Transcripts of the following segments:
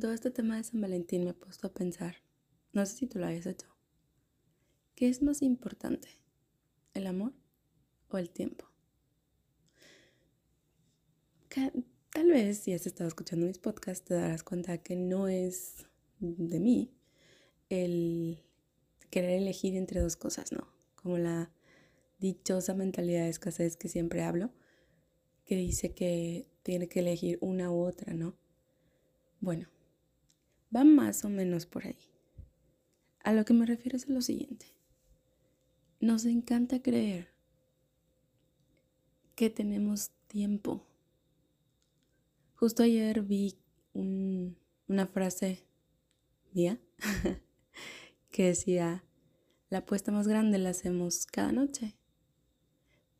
todo este tema de San Valentín me he puesto a pensar, no sé si tú lo hayas hecho, ¿qué es más importante? ¿El amor o el tiempo? tal vez si has estado escuchando mis podcasts te darás cuenta que no es de mí el querer elegir entre dos cosas, ¿no? Como la dichosa mentalidad de escasez que siempre hablo, que dice que tiene que elegir una u otra, ¿no? Bueno, va más o menos por ahí. A lo que me refiero es a lo siguiente. Nos encanta creer que tenemos tiempo. Justo ayer vi una frase mía que decía, la apuesta más grande la hacemos cada noche,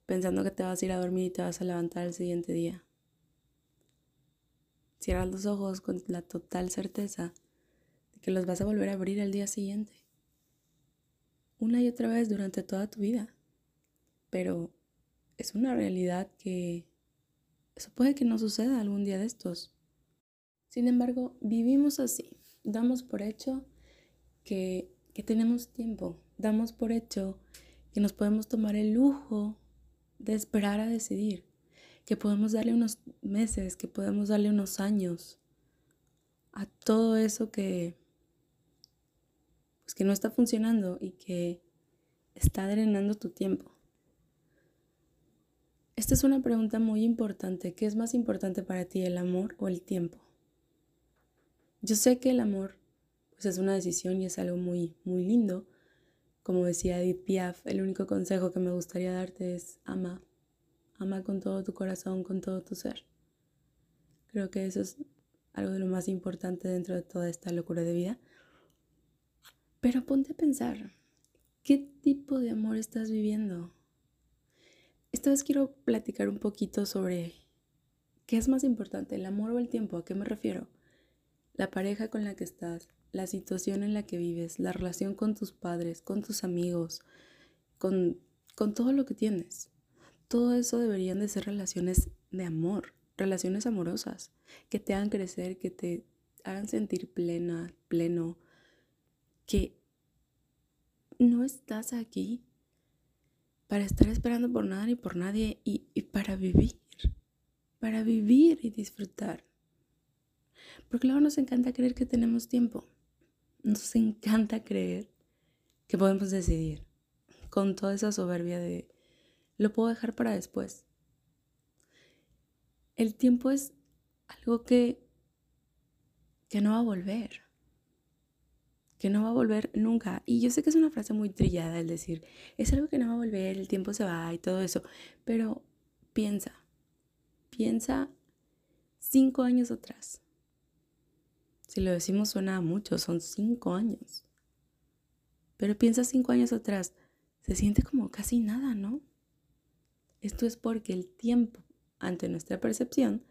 pensando que te vas a ir a dormir y te vas a levantar el siguiente día. Cierras los ojos con la total certeza de que los vas a volver a abrir al día siguiente. Una y otra vez durante toda tu vida. Pero es una realidad que eso puede que no suceda algún día de estos. Sin embargo, vivimos así. Damos por hecho que que tenemos tiempo. Damos por hecho que nos podemos tomar el lujo de esperar a decidir, que podemos darle unos meses, que podemos darle unos años a todo eso que pues que no está funcionando y que está drenando tu tiempo. Esta es una pregunta muy importante. ¿Qué es más importante para ti, el amor o el tiempo? Yo sé que el amor pues es una decisión y es algo muy, muy lindo. Como decía Edith Piaf, el único consejo que me gustaría darte es ama, ama con todo tu corazón, con todo tu ser. Creo que eso es algo de lo más importante dentro de toda esta locura de vida. Pero ponte a pensar, ¿qué tipo de amor estás viviendo? Esta vez quiero platicar un poquito sobre qué es más importante, el amor o el tiempo. ¿A qué me refiero? La pareja con la que estás, la situación en la que vives, la relación con tus padres, con tus amigos, con, con todo lo que tienes. Todo eso deberían de ser relaciones de amor, relaciones amorosas, que te hagan crecer, que te hagan sentir plena, pleno, que no estás aquí para estar esperando por nada ni por nadie y, y para vivir, para vivir y disfrutar. Porque luego nos encanta creer que tenemos tiempo. Nos encanta creer que podemos decidir con toda esa soberbia de lo puedo dejar para después. El tiempo es algo que que no va a volver. Que no va a volver nunca. Y yo sé que es una frase muy trillada el decir, es algo que no va a volver, el tiempo se va y todo eso. Pero piensa, piensa cinco años atrás. Si lo decimos suena mucho, son cinco años. Pero piensa cinco años atrás, se siente como casi nada, ¿no? Esto es porque el tiempo, ante nuestra percepción,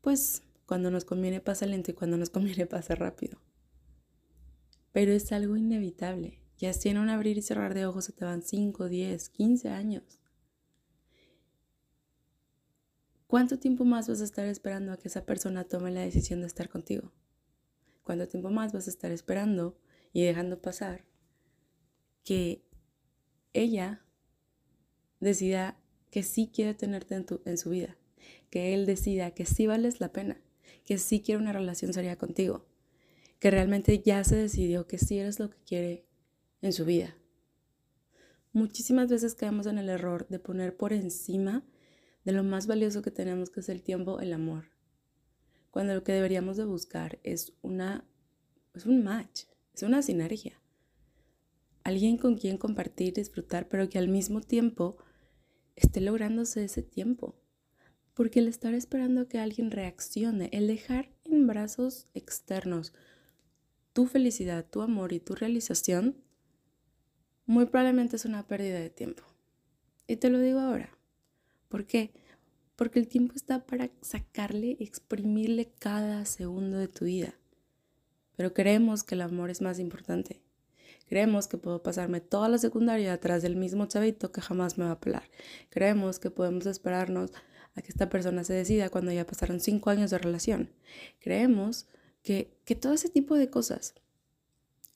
pues cuando nos conviene pasa lento y cuando nos conviene pasa rápido. Pero es algo inevitable. Ya si en un abrir y cerrar de ojos se te van 5, 10, 15 años. ¿Cuánto tiempo más vas a estar esperando a que esa persona tome la decisión de estar contigo? ¿Cuánto tiempo más vas a estar esperando y dejando pasar que ella decida que sí quiere tenerte en, tu, en su vida? Que él decida que sí vales la pena, que sí quiere una relación seria contigo, que realmente ya se decidió que sí eres lo que quiere en su vida. Muchísimas veces caemos en el error de poner por encima de lo más valioso que tenemos, que es el tiempo, el amor cuando lo que deberíamos de buscar es una es un match, es una sinergia. Alguien con quien compartir, disfrutar, pero que al mismo tiempo esté lográndose ese tiempo. Porque el estar esperando que alguien reaccione, el dejar en brazos externos tu felicidad, tu amor y tu realización, muy probablemente es una pérdida de tiempo. Y te lo digo ahora. ¿Por qué? porque el tiempo está para sacarle, exprimirle cada segundo de tu vida. Pero creemos que el amor es más importante. Creemos que puedo pasarme toda la secundaria atrás del mismo chavito que jamás me va a pelar. Creemos que podemos esperarnos a que esta persona se decida cuando ya pasaron cinco años de relación. Creemos que, que todo ese tipo de cosas.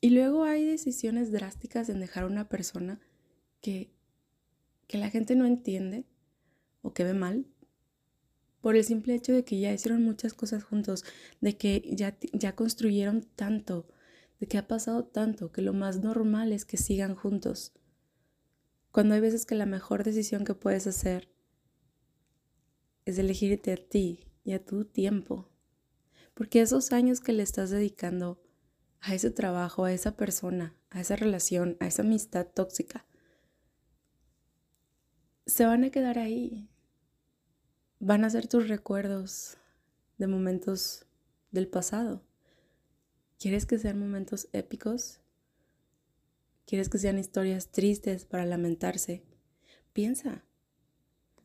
Y luego hay decisiones drásticas en dejar a una persona que, que la gente no entiende o que ve mal por el simple hecho de que ya hicieron muchas cosas juntos, de que ya, ya construyeron tanto, de que ha pasado tanto, que lo más normal es que sigan juntos. Cuando hay veces que la mejor decisión que puedes hacer es elegirte a ti y a tu tiempo. Porque esos años que le estás dedicando a ese trabajo, a esa persona, a esa relación, a esa amistad tóxica, se van a quedar ahí. Van a ser tus recuerdos de momentos del pasado. ¿Quieres que sean momentos épicos? ¿Quieres que sean historias tristes para lamentarse? Piensa.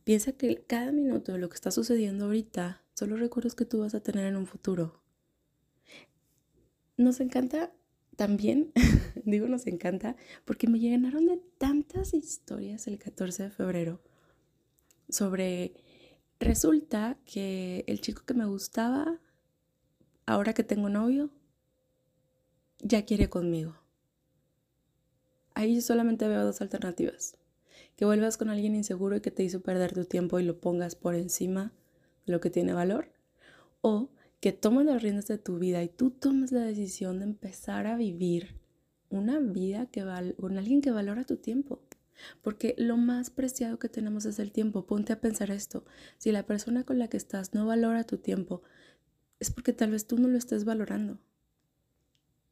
Piensa que cada minuto de lo que está sucediendo ahorita son los recuerdos que tú vas a tener en un futuro. Nos encanta también, digo nos encanta, porque me llenaron de tantas historias el 14 de febrero sobre, resulta que el chico que me gustaba, ahora que tengo novio, ya quiere conmigo. Ahí solamente veo dos alternativas que vuelvas con alguien inseguro y que te hizo perder tu tiempo y lo pongas por encima de lo que tiene valor, o que tomes las riendas de tu vida y tú tomes la decisión de empezar a vivir una vida que con alguien que valora tu tiempo. Porque lo más preciado que tenemos es el tiempo. Ponte a pensar esto. Si la persona con la que estás no valora tu tiempo, es porque tal vez tú no lo estés valorando.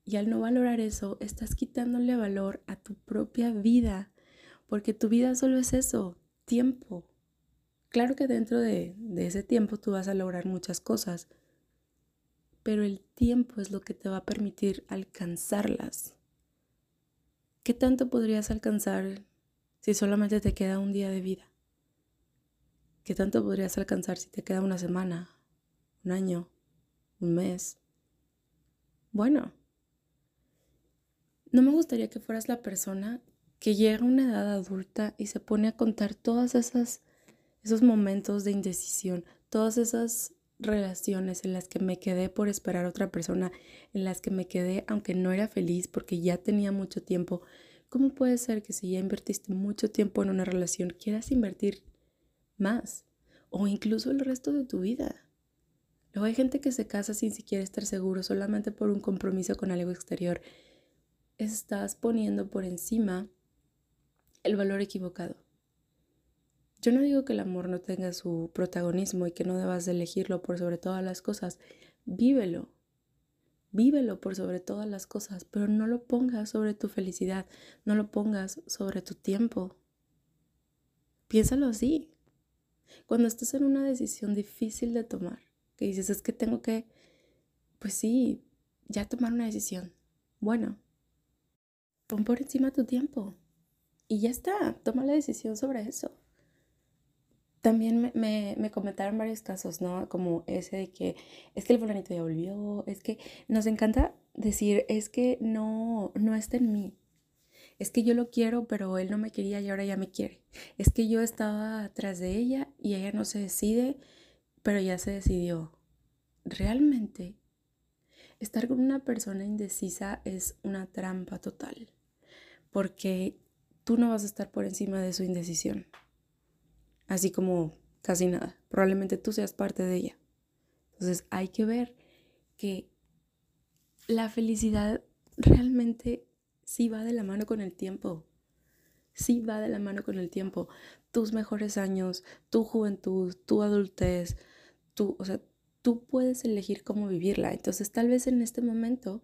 Y al no valorar eso, estás quitándole valor a tu propia vida porque tu vida solo es eso, tiempo. Claro que dentro de, ese tiempo tú vas a lograr muchas cosas, pero el tiempo es lo que te va a permitir alcanzarlas. ¿Qué tanto podrías alcanzar si solamente te queda un día de vida? ¿Qué tanto podrías alcanzar si te queda una semana, un año, un mes? Bueno, no me gustaría que fueras la persona que llega a una edad adulta y se pone a contar todas esos momentos de indecisión, todas esas relaciones en las que me quedé por esperar a otra persona, en las que me quedé aunque no era feliz porque ya tenía mucho tiempo. ¿Cómo puede ser que si ya invertiste mucho tiempo en una relación quieras invertir más o incluso el resto de tu vida? Luego hay gente que se casa sin siquiera estar seguro, solamente por un compromiso con algo exterior. Estás poniendo por encima el valor equivocado. Yo no digo que el amor no tenga su protagonismo y que no debas de elegirlo por sobre todas las cosas. Vívelo. Vívelo por sobre todas las cosas, pero no lo pongas sobre tu felicidad, no lo pongas sobre tu tiempo. Piénsalo así. Cuando estás en una decisión difícil de tomar, que dices, es que tengo que, pues sí, ya tomar una decisión. Bueno, pon por encima tu tiempo. Y ya está, toma la decisión sobre eso. También me, comentaron varios casos, ¿no? Como ese de que es que el fulanito ya volvió, es que nos encanta decir, es que no, no está en mí. Es que yo lo quiero, pero él no me quería y ahora ya me quiere. Es que yo estaba atrás de ella y ella no se decide, pero ya se decidió. Realmente, estar con una persona indecisa es una trampa total, porque tú no vas a estar por encima de su indecisión. Así como casi nada. Probablemente tú seas parte de ella. Entonces hay que ver que la felicidad realmente sí va de la mano con el tiempo. Sí va de la mano con el tiempo. Tus mejores años, tu juventud, tu adultez, tú, o sea, tú puedes elegir cómo vivirla. Entonces tal vez en este momento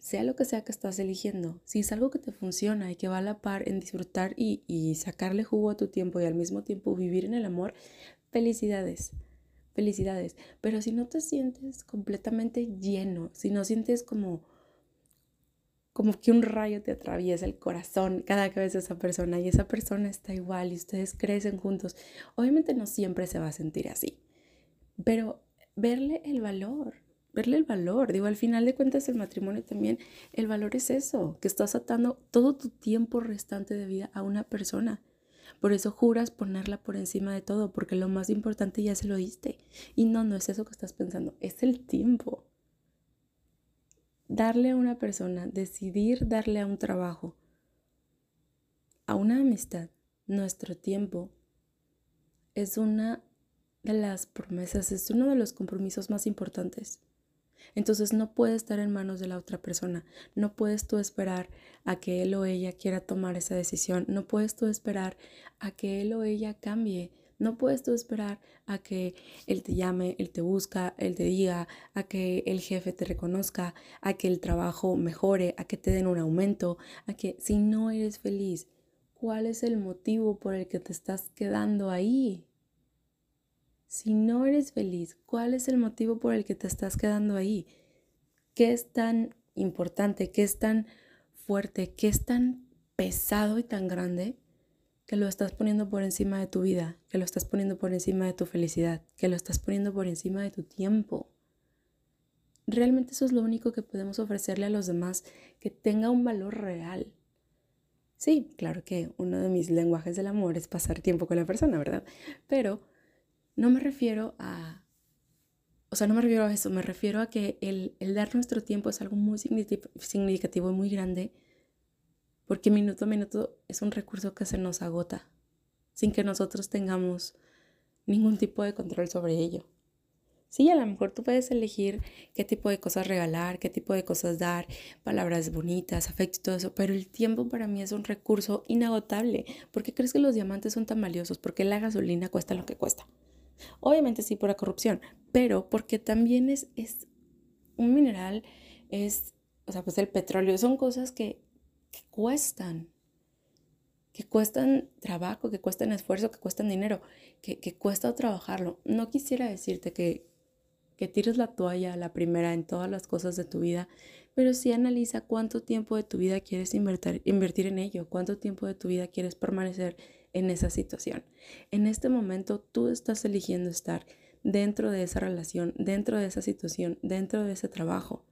sea lo que sea que estás eligiendo, si es algo que te funciona y que va a la par en disfrutar y, sacarle jugo a tu tiempo y al mismo tiempo vivir en el amor, felicidades, felicidades. Pero si no te sientes completamente lleno, si no sientes como, como que un rayo te atraviesa el corazón cada que ves a esa persona y esa persona está igual y ustedes crecen juntos, obviamente no siempre se va a sentir así, pero verle el valor, verle el valor. Digo, al final de cuentas el matrimonio también, el valor es eso, que estás atando todo tu tiempo restante de vida a una persona. Por eso juras ponerla por encima de todo, porque lo más importante ya se lo diste. Y no, no es eso que estás pensando, es el tiempo. darle a una persona, decidir darle a un trabajo, a una amistad, nuestro tiempo, es una de las promesas, es uno de los compromisos más importantes. Entonces no puede estar en manos de la otra persona. No puedes tú esperar a que él o ella quiera tomar esa decisión. No puedes tú esperar a que él o ella cambie. No puedes tú esperar a que él te llame, él te busca, él te diga, a que el jefe te reconozca, a que el trabajo mejore, a que te den un aumento, a que si no eres feliz, ¿cuál es el motivo por el que te estás quedando ahí? Si no eres feliz, ¿cuál es el motivo por el que te estás quedando ahí? ¿Qué es tan importante, qué es tan fuerte, qué es tan pesado y tan grande que lo estás poniendo por encima de tu vida, que lo estás poniendo por encima de tu felicidad, que lo estás poniendo por encima de tu tiempo? Realmente eso es lo único que podemos ofrecerle a los demás, que tenga un valor real. Sí, claro que uno de mis lenguajes del amor es pasar tiempo con la persona, ¿verdad? Pero no me refiero a, o sea, no me refiero a eso, me refiero a que el, dar nuestro tiempo es algo muy significativo y muy grande, porque minuto a minuto es un recurso que se nos agota, sin que nosotros tengamos ningún tipo de control sobre ello. Sí, a lo mejor tú puedes elegir qué tipo de cosas regalar, qué tipo de cosas dar, palabras bonitas, afecto y todo eso, pero el tiempo para mí es un recurso inagotable. ¿Por qué crees que los diamantes son tan valiosos? Porque la gasolina cuesta lo que cuesta. Obviamente sí por la corrupción, pero porque también es, es un mineral, es, o sea, pues el petróleo, son cosas que, cuestan, que cuestan trabajo, que cuestan esfuerzo, que cuestan dinero, que, que cuesta trabajarlo. No quisiera decirte que, que tires la toalla la primera en todas las cosas de tu vida, pero sí analiza cuánto tiempo de tu vida quieres invertir, invertir en ello, cuánto tiempo de tu vida quieres permanecer en esa situación. En este momento tú estás eligiendo estar dentro de esa relación, dentro de esa situación, dentro de ese trabajo.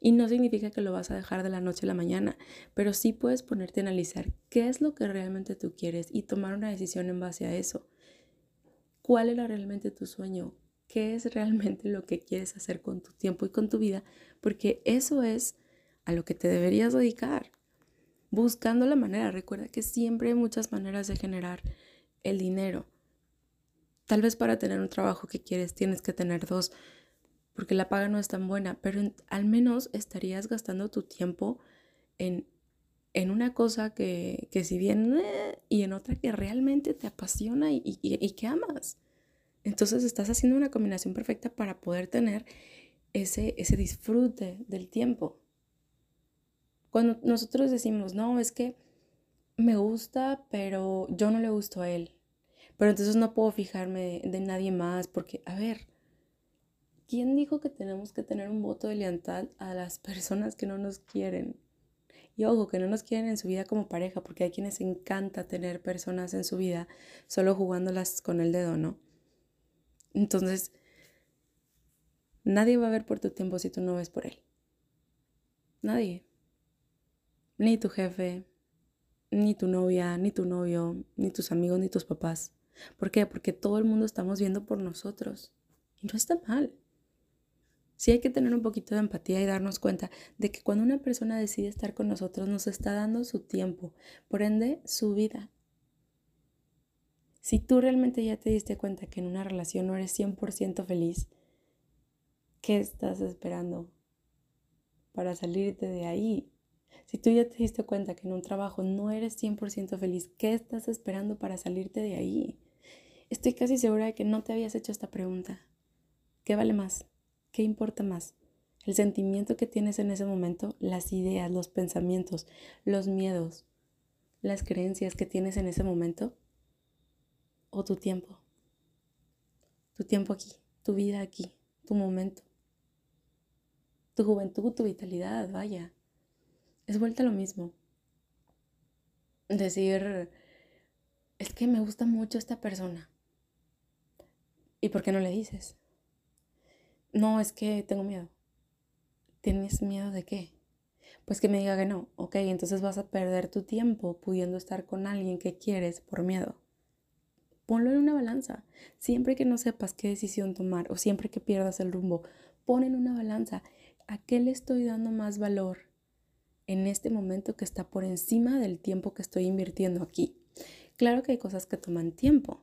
Y no significa que lo vas a dejar de la noche a la mañana, pero sí puedes ponerte a analizar qué es lo que realmente tú quieres y tomar una decisión en base a eso. ¿Cuál era realmente tu sueño? ¿Qué es realmente lo que quieres hacer con tu tiempo y con tu vida? Porque eso es a lo que te deberías dedicar buscando la manera. Recuerda que siempre hay muchas maneras de generar el dinero. Tal vez para tener un trabajo que quieres tienes que tener dos, porque la paga no es tan buena, pero al menos estarías gastando tu tiempo en, en una cosa que, que si bien eh, y en otra que realmente te apasiona y, y, y que amas. Entonces estás haciendo una combinación perfecta para poder tener ese, ese disfrute del tiempo. Cuando nosotros decimos, no, es que me gusta, pero yo no le gusto a él. Pero entonces no puedo fijarme de, nadie más porque, a ver, ¿quién dijo que tenemos que tener un voto de lealtad a las personas que no nos quieren? Y ojo, que no nos quieren en su vida como pareja, porque hay quienes encanta tener personas en su vida solo jugándolas con el dedo, ¿no? Entonces, nadie va a ver por tu tiempo si tú no ves por él. Nadie ni tu jefe, ni tu novia, ni tu novio, ni tus amigos, ni tus papás. ¿Por qué? Porque todo el mundo estamos viendo por nosotros. Y no está mal. Sí hay que tener un poquito de empatía y darnos cuenta de que cuando una persona decide estar con nosotros nos está dando su tiempo, por ende su vida. Si tú realmente ya te diste cuenta que en una relación no eres 100% feliz, ¿qué estás esperando para salirte de ahí? Si tú ya te diste cuenta que en un trabajo no eres 100% feliz, ¿qué estás esperando para salirte de ahí? Estoy casi segura de que no te habías hecho esta pregunta. ¿Qué vale más? ¿Qué importa más? ¿El sentimiento que tienes en ese momento? ¿Las ideas, los pensamientos, los miedos, las creencias que tienes en ese momento? ¿O tu tiempo? Tu tiempo aquí, tu vida aquí, tu momento, tu juventud, tu vitalidad, vaya es vuelta lo mismo. Decir, es que me gusta mucho esta persona. ¿Y por qué no le dices? No, es que tengo miedo. ¿Tienes miedo de qué? Pues que me diga que no. Ok, entonces vas a perder tu tiempo pudiendo estar con alguien que quieres por miedo. Ponlo en una balanza. Siempre que no sepas qué decisión tomar o siempre que pierdas el rumbo, pon en una balanza ¿A qué le estoy dando más valor en este momento que está por encima del tiempo que estoy invirtiendo aquí? Claro que hay cosas que toman tiempo.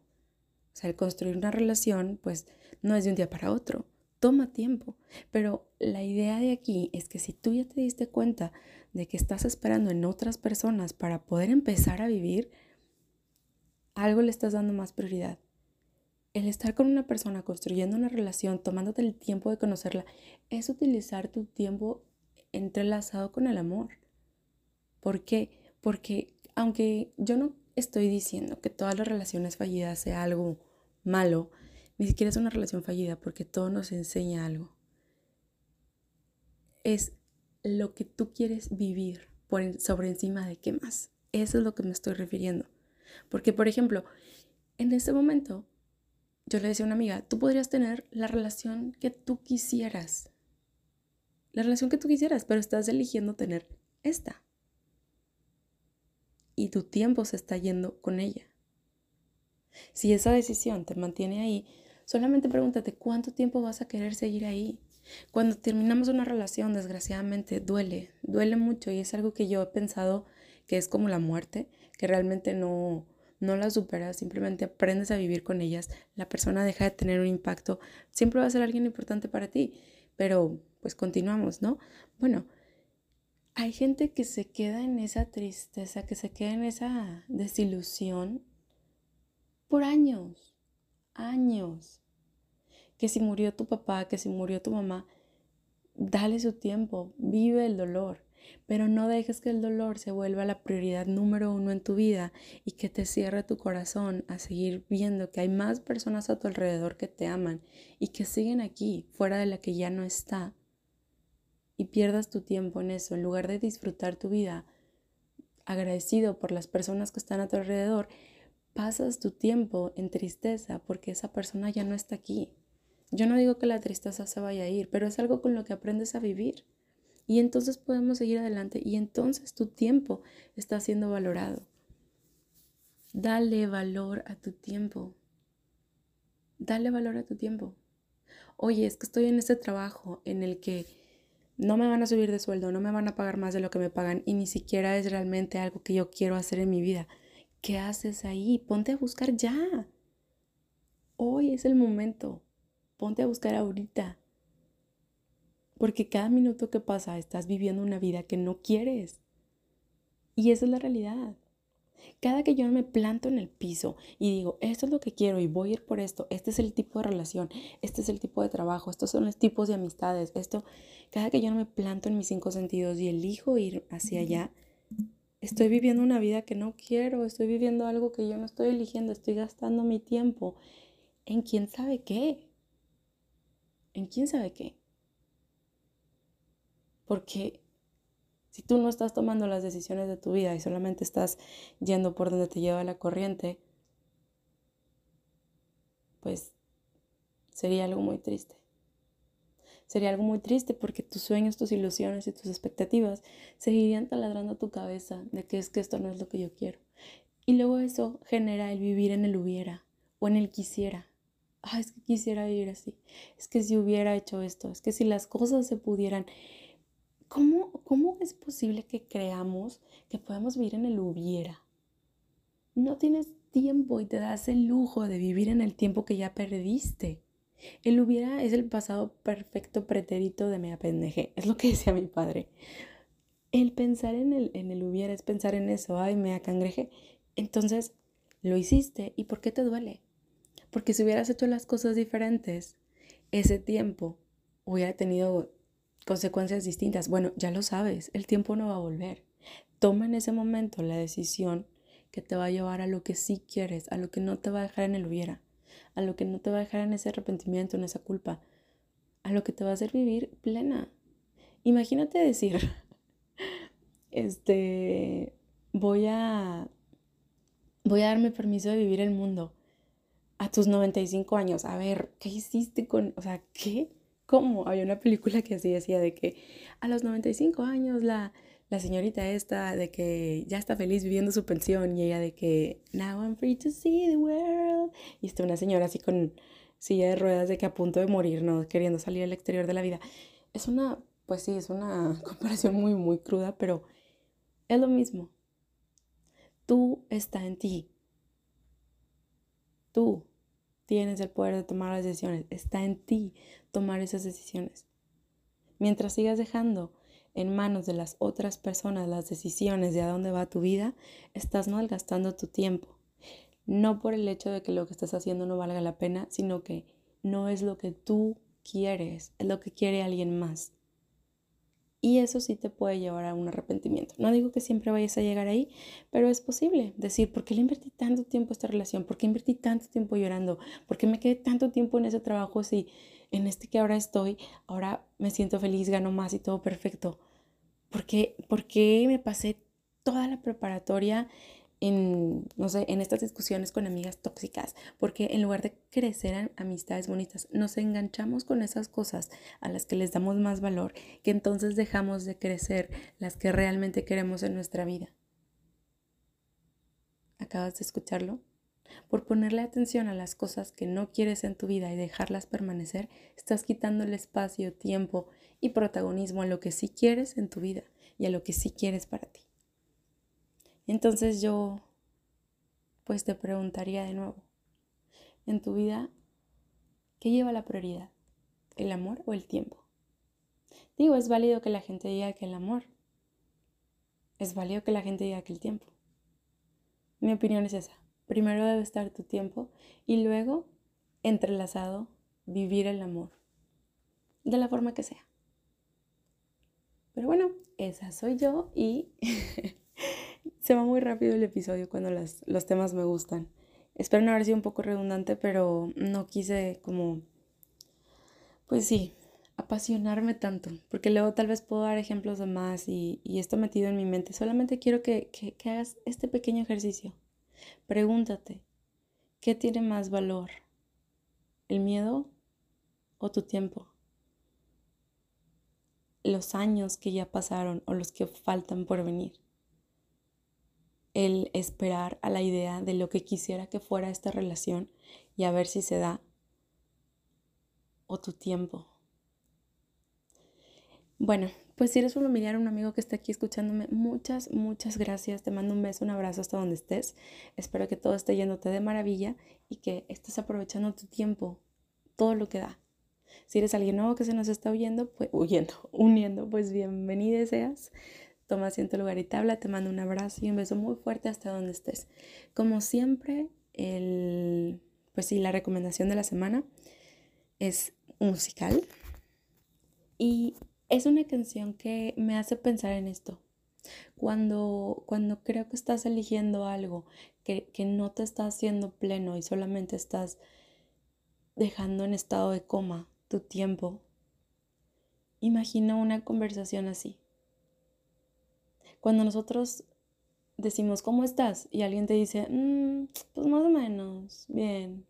O sea, el construir una relación, pues no es de un día para otro, toma tiempo. Pero la idea de aquí es que si tú ya te diste cuenta de que estás esperando en otras personas para poder empezar a vivir, algo le estás dando más prioridad. El estar con una persona, construyendo una relación, tomándote el tiempo de conocerla, es utilizar tu tiempo entrelazado con el amor. ¿Por qué? Porque aunque yo no estoy diciendo que todas las relaciones fallidas sea algo malo, ni siquiera es una relación fallida porque todo nos enseña algo. Es lo que tú quieres vivir por sobre encima de qué más. Eso es lo que me estoy refiriendo. Porque, por ejemplo, en este momento, yo le decía a una amiga, tú podrías tener la relación que tú quisieras. La relación que tú quisieras, pero estás eligiendo tener esta y tu tiempo se está yendo con ella. Si esa decisión te mantiene ahí, solamente pregúntate cuánto tiempo vas a querer seguir ahí. Cuando terminamos una relación, desgraciadamente, duele, duele mucho y es algo que yo he pensado que es como la muerte, que realmente no, no la superas, simplemente aprendes a vivir con ellas, la persona deja de tener un impacto, siempre va a ser alguien importante para ti, pero pues continuamos, ¿no? Bueno, hay gente que se queda en esa tristeza, que se queda en esa desilusión por años, años. Que si murió tu papá, que si murió tu mamá, dale su tiempo, vive el dolor, pero no dejes que el dolor se vuelva la prioridad número uno en tu vida y que te cierre tu corazón a seguir viendo que hay más personas a tu alrededor que te aman y que siguen aquí, fuera de la que ya no está y pierdas tu tiempo en eso, en lugar de disfrutar tu vida agradecido por las personas que están a tu alrededor, pasas tu tiempo en tristeza porque esa persona ya no está aquí. Yo no digo que la tristeza se vaya a ir, pero es algo con lo que aprendes a vivir. Y entonces podemos seguir adelante y entonces tu tiempo está siendo valorado. Dale valor a tu tiempo. Dale valor a tu tiempo. Oye, es que estoy en este trabajo en el que no me van a subir de sueldo, no me van a pagar más de lo que me pagan y ni siquiera es realmente algo que yo quiero hacer en mi vida. ¿Qué haces ahí? Ponte a buscar ya. Hoy es el momento. Ponte a buscar ahorita. Porque cada minuto que pasa estás viviendo una vida que no quieres. Y esa es la realidad. Cada que yo me planto en el piso y digo, esto es lo que quiero y voy a ir por esto, este es el tipo de relación, este es el tipo de trabajo, estos son los tipos de amistades, esto, cada que yo no me planto en mis cinco sentidos y elijo ir hacia allá, estoy viviendo una vida que no quiero, estoy viviendo algo que yo no estoy eligiendo, estoy gastando mi tiempo en quién sabe qué, en quién sabe qué. Porque si tú no estás tomando las decisiones de tu vida y solamente estás yendo por donde te lleva la corriente, pues sería algo muy triste. Sería algo muy triste porque tus sueños, tus ilusiones y tus expectativas seguirían taladrando tu cabeza de que es que esto no es lo que yo quiero. Y luego eso genera el vivir en el hubiera o en el quisiera. Ah, es que quisiera vivir así. Es que si hubiera hecho esto, es que si las cosas se pudieran. ¿Cómo, ¿Cómo es posible que creamos que podemos vivir en el hubiera? No tienes tiempo y te das el lujo de vivir en el tiempo que ya perdiste. El hubiera es el pasado perfecto pretérito de me apendejé, es lo que decía mi padre. El pensar en el, en el hubiera es pensar en eso, ay, me acangrejé. Entonces, lo hiciste y ¿por qué te duele? Porque si hubieras hecho las cosas diferentes, ese tiempo hubiera tenido consecuencias distintas. Bueno, ya lo sabes, el tiempo no va a volver. Toma en ese momento la decisión que te va a llevar a lo que sí quieres, a lo que no te va a dejar en el hubiera, a lo que no te va a dejar en ese arrepentimiento, en esa culpa, a lo que te va a hacer vivir plena. Imagínate decir, este, voy a, voy a darme permiso de vivir el mundo a tus 95 años. A ver, ¿qué hiciste con, o sea, qué? ¿Cómo? Había una película que así decía de que a los 95 años la, la señorita esta de que ya está feliz viviendo su pensión y ella de que now I'm free to see the world y está una señora así con silla de ruedas de que a punto de morir, no queriendo salir al exterior de la vida. Es una pues sí, es una comparación muy, muy cruda, pero es lo mismo. Tú está en ti. Tú tienes el poder de tomar las decisiones. Está en ti tomar esas decisiones. Mientras sigas dejando en manos de las otras personas las decisiones de a dónde va tu vida, estás malgastando tu tiempo. No por el hecho de que lo que estás haciendo no valga la pena, sino que no es lo que tú quieres, es lo que quiere alguien más. Y eso sí te puede llevar a un arrepentimiento. No digo que siempre vayas a llegar ahí, pero es posible decir, ¿por qué le invertí tanto tiempo a esta relación? ¿Por qué invertí tanto tiempo llorando? ¿Por qué me quedé tanto tiempo en ese trabajo si en este que ahora estoy, ahora me siento feliz, gano más y todo perfecto? ¿Por qué, me pasé toda la preparatoria en, no sé, en estas discusiones con amigas tóxicas, porque en lugar de crecer en amistades bonitas, nos enganchamos con esas cosas a las que les damos más valor, que entonces dejamos de crecer las que realmente queremos en nuestra vida. ¿Acabas de escucharlo? Por ponerle atención a las cosas que no quieres en tu vida y dejarlas permanecer, estás quitando el espacio, tiempo y protagonismo a lo que sí quieres en tu vida y a lo que sí quieres para ti. Entonces yo, pues te preguntaría de nuevo, en tu vida, ¿qué lleva la prioridad? ¿El amor o el tiempo? Digo, es válido que la gente diga que el amor. Es válido que la gente diga que el tiempo. Mi opinión es esa. Primero debe estar tu tiempo y luego, entrelazado, vivir el amor. De la forma que sea. Pero bueno, esa soy yo y Se va muy rápido el episodio cuando los temas me gustan. Espero no haber sido un poco redundante, pero no quise como, pues sí, apasionarme tanto, porque luego tal vez puedo dar ejemplos de más y, esto metido en mi mente. Solamente quiero que, que hagas este pequeño ejercicio. Pregúntate, ¿qué tiene más valor? ¿El miedo o tu tiempo? Los años que ya pasaron o los que faltan por venir el esperar a la idea de lo que quisiera que fuera esta relación y a ver si se da o tu tiempo. Bueno, pues si eres un familiar, un amigo que está aquí escuchándome, muchas, muchas gracias. Te mando un beso, un abrazo hasta donde estés. Espero que todo esté yéndote de maravilla y que estés aprovechando tu tiempo, todo lo que da. Si eres alguien nuevo que se nos está huyendo, pues huyendo, uniendo, pues bienvenido seas toma asiento lugar y tabla, te mando un abrazo y un beso muy fuerte hasta donde estés. Como siempre, el, pues sí, la recomendación de la semana es musical y es una canción que me hace pensar en esto. Cuando, cuando creo que estás eligiendo algo que, que no te está haciendo pleno y solamente estás dejando en estado de coma tu tiempo, imagina una conversación así. Cuando nosotros decimos, ¿cómo estás? Y alguien te dice, mm, pues más o menos, bien.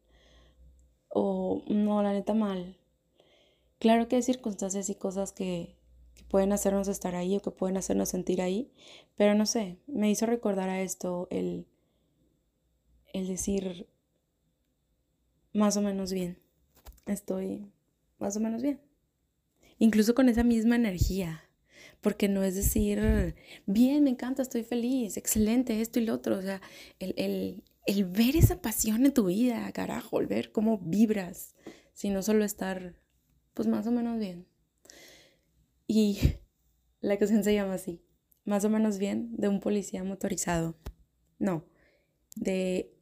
O no, la neta mal. Claro que hay circunstancias y cosas que, pueden hacernos estar ahí o que pueden hacernos sentir ahí, pero no sé, me hizo recordar a esto el, el decir más o menos bien. Estoy más o menos bien. Incluso con esa misma energía porque no es decir, bien, me encanta, estoy feliz, excelente, esto y lo otro, o sea, el, ver esa pasión en tu vida, carajo, el ver cómo vibras, sino solo estar, pues más o menos bien. Y la canción se llama así, más o menos bien, de un policía motorizado. No, de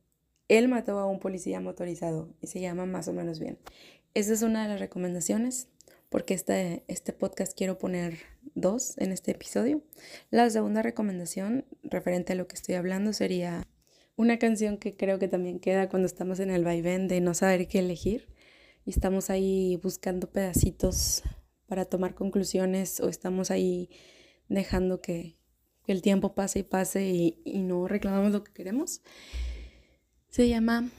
él mató a un policía motorizado y se llama más o menos bien. Esa es una de las recomendaciones porque este, este podcast quiero poner dos en este episodio. La segunda recomendación referente a lo que estoy hablando sería una canción que creo que también queda cuando estamos en el vaivén de no saber qué elegir y estamos ahí buscando pedacitos para tomar conclusiones o estamos ahí dejando que, el tiempo pase y pase y, no reclamamos lo que queremos. Se llama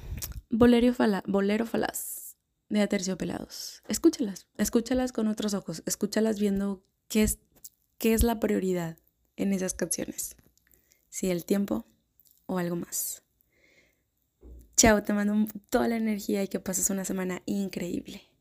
Bolero, Bolero Falaz de Aterciopelados. Escúchalas, escúchalas con otros ojos, escúchalas viendo qué es, qué es la prioridad en esas canciones. Si el tiempo o algo más. Chao, te mando toda la energía y que pases una semana increíble.